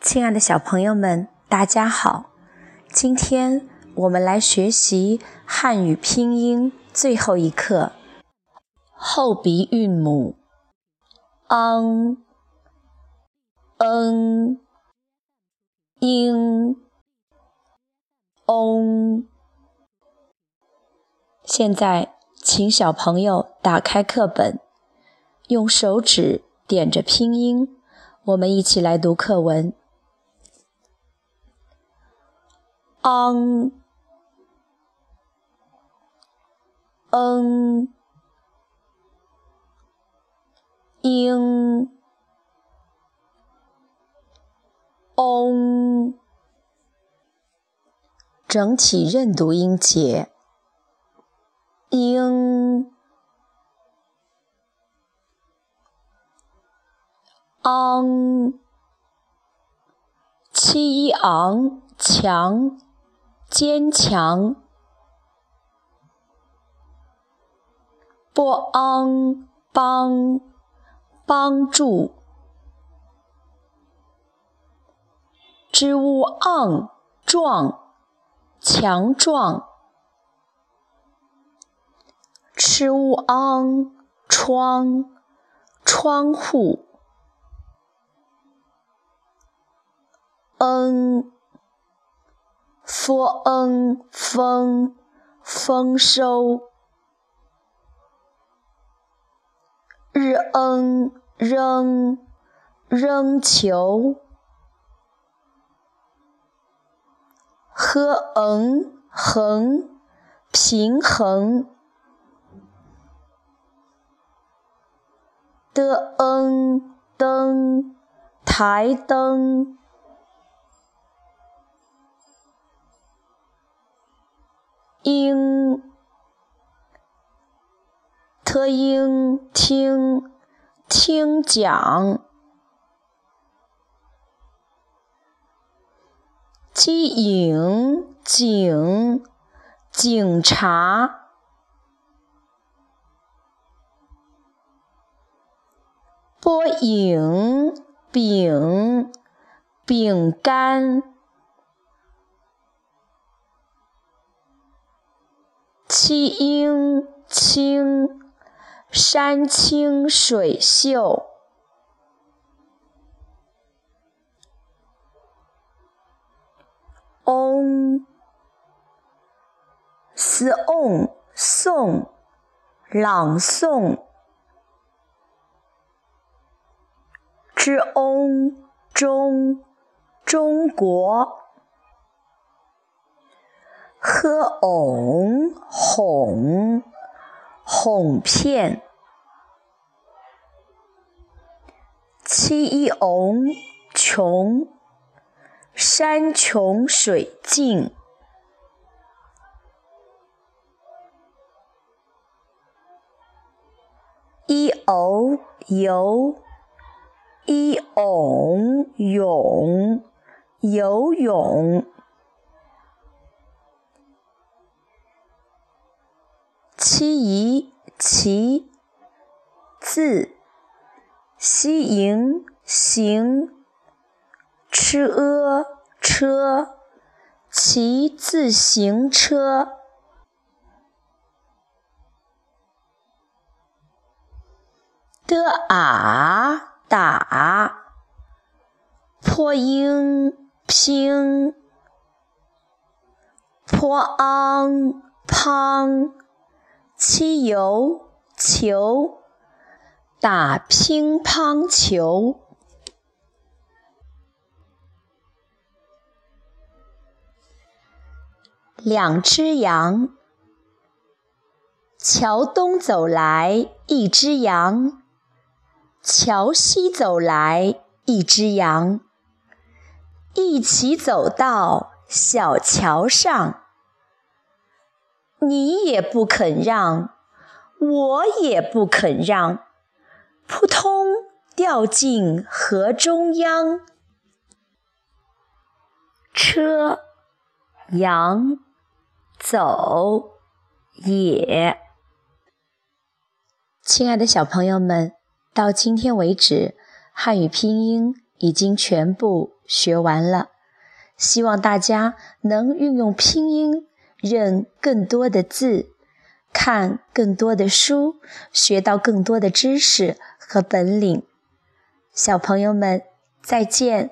亲爱的小朋友们，大家好！今天我们来学习汉语拼音最后一课，后鼻韵母 ang、n、ing、ong。现在，请小朋友打开课本，用手指点着拼音，我们一起来读课文。Ang n ing ong 整体认读音节 ing ang 七一昂强。坚强，波昂帮帮助，支乌昂壮强壮，吃乌昂窗窗户，嗯。F n 丰丰收，日 n 扔扔球，h n 横平衡，d n 灯台灯。听，t ing 听听讲，j ing 警警察，b ing 饼饼干。七英清，山清水秀。翁，s on 诵，朗诵。之翁中，中国。喝哄哄哄骗，七一翁穷山穷水尽，一偶游一偶泳游泳。七宜其字，西营行，吃阿车，骑自行车，的啊打，破音拼，破昂乓。七游球，打乒乓球。两只羊，桥东走来一只羊，桥西走来一只羊，一起走到小桥上。你也不肯让，我也不肯让，扑通掉进河中央。车，羊，走，也。亲爱的小朋友们，到今天为止，汉语拼音已经全部学完了。希望大家能运用拼音认更多的字，看更多的书，学到更多的知识和本领。小朋友们，再见。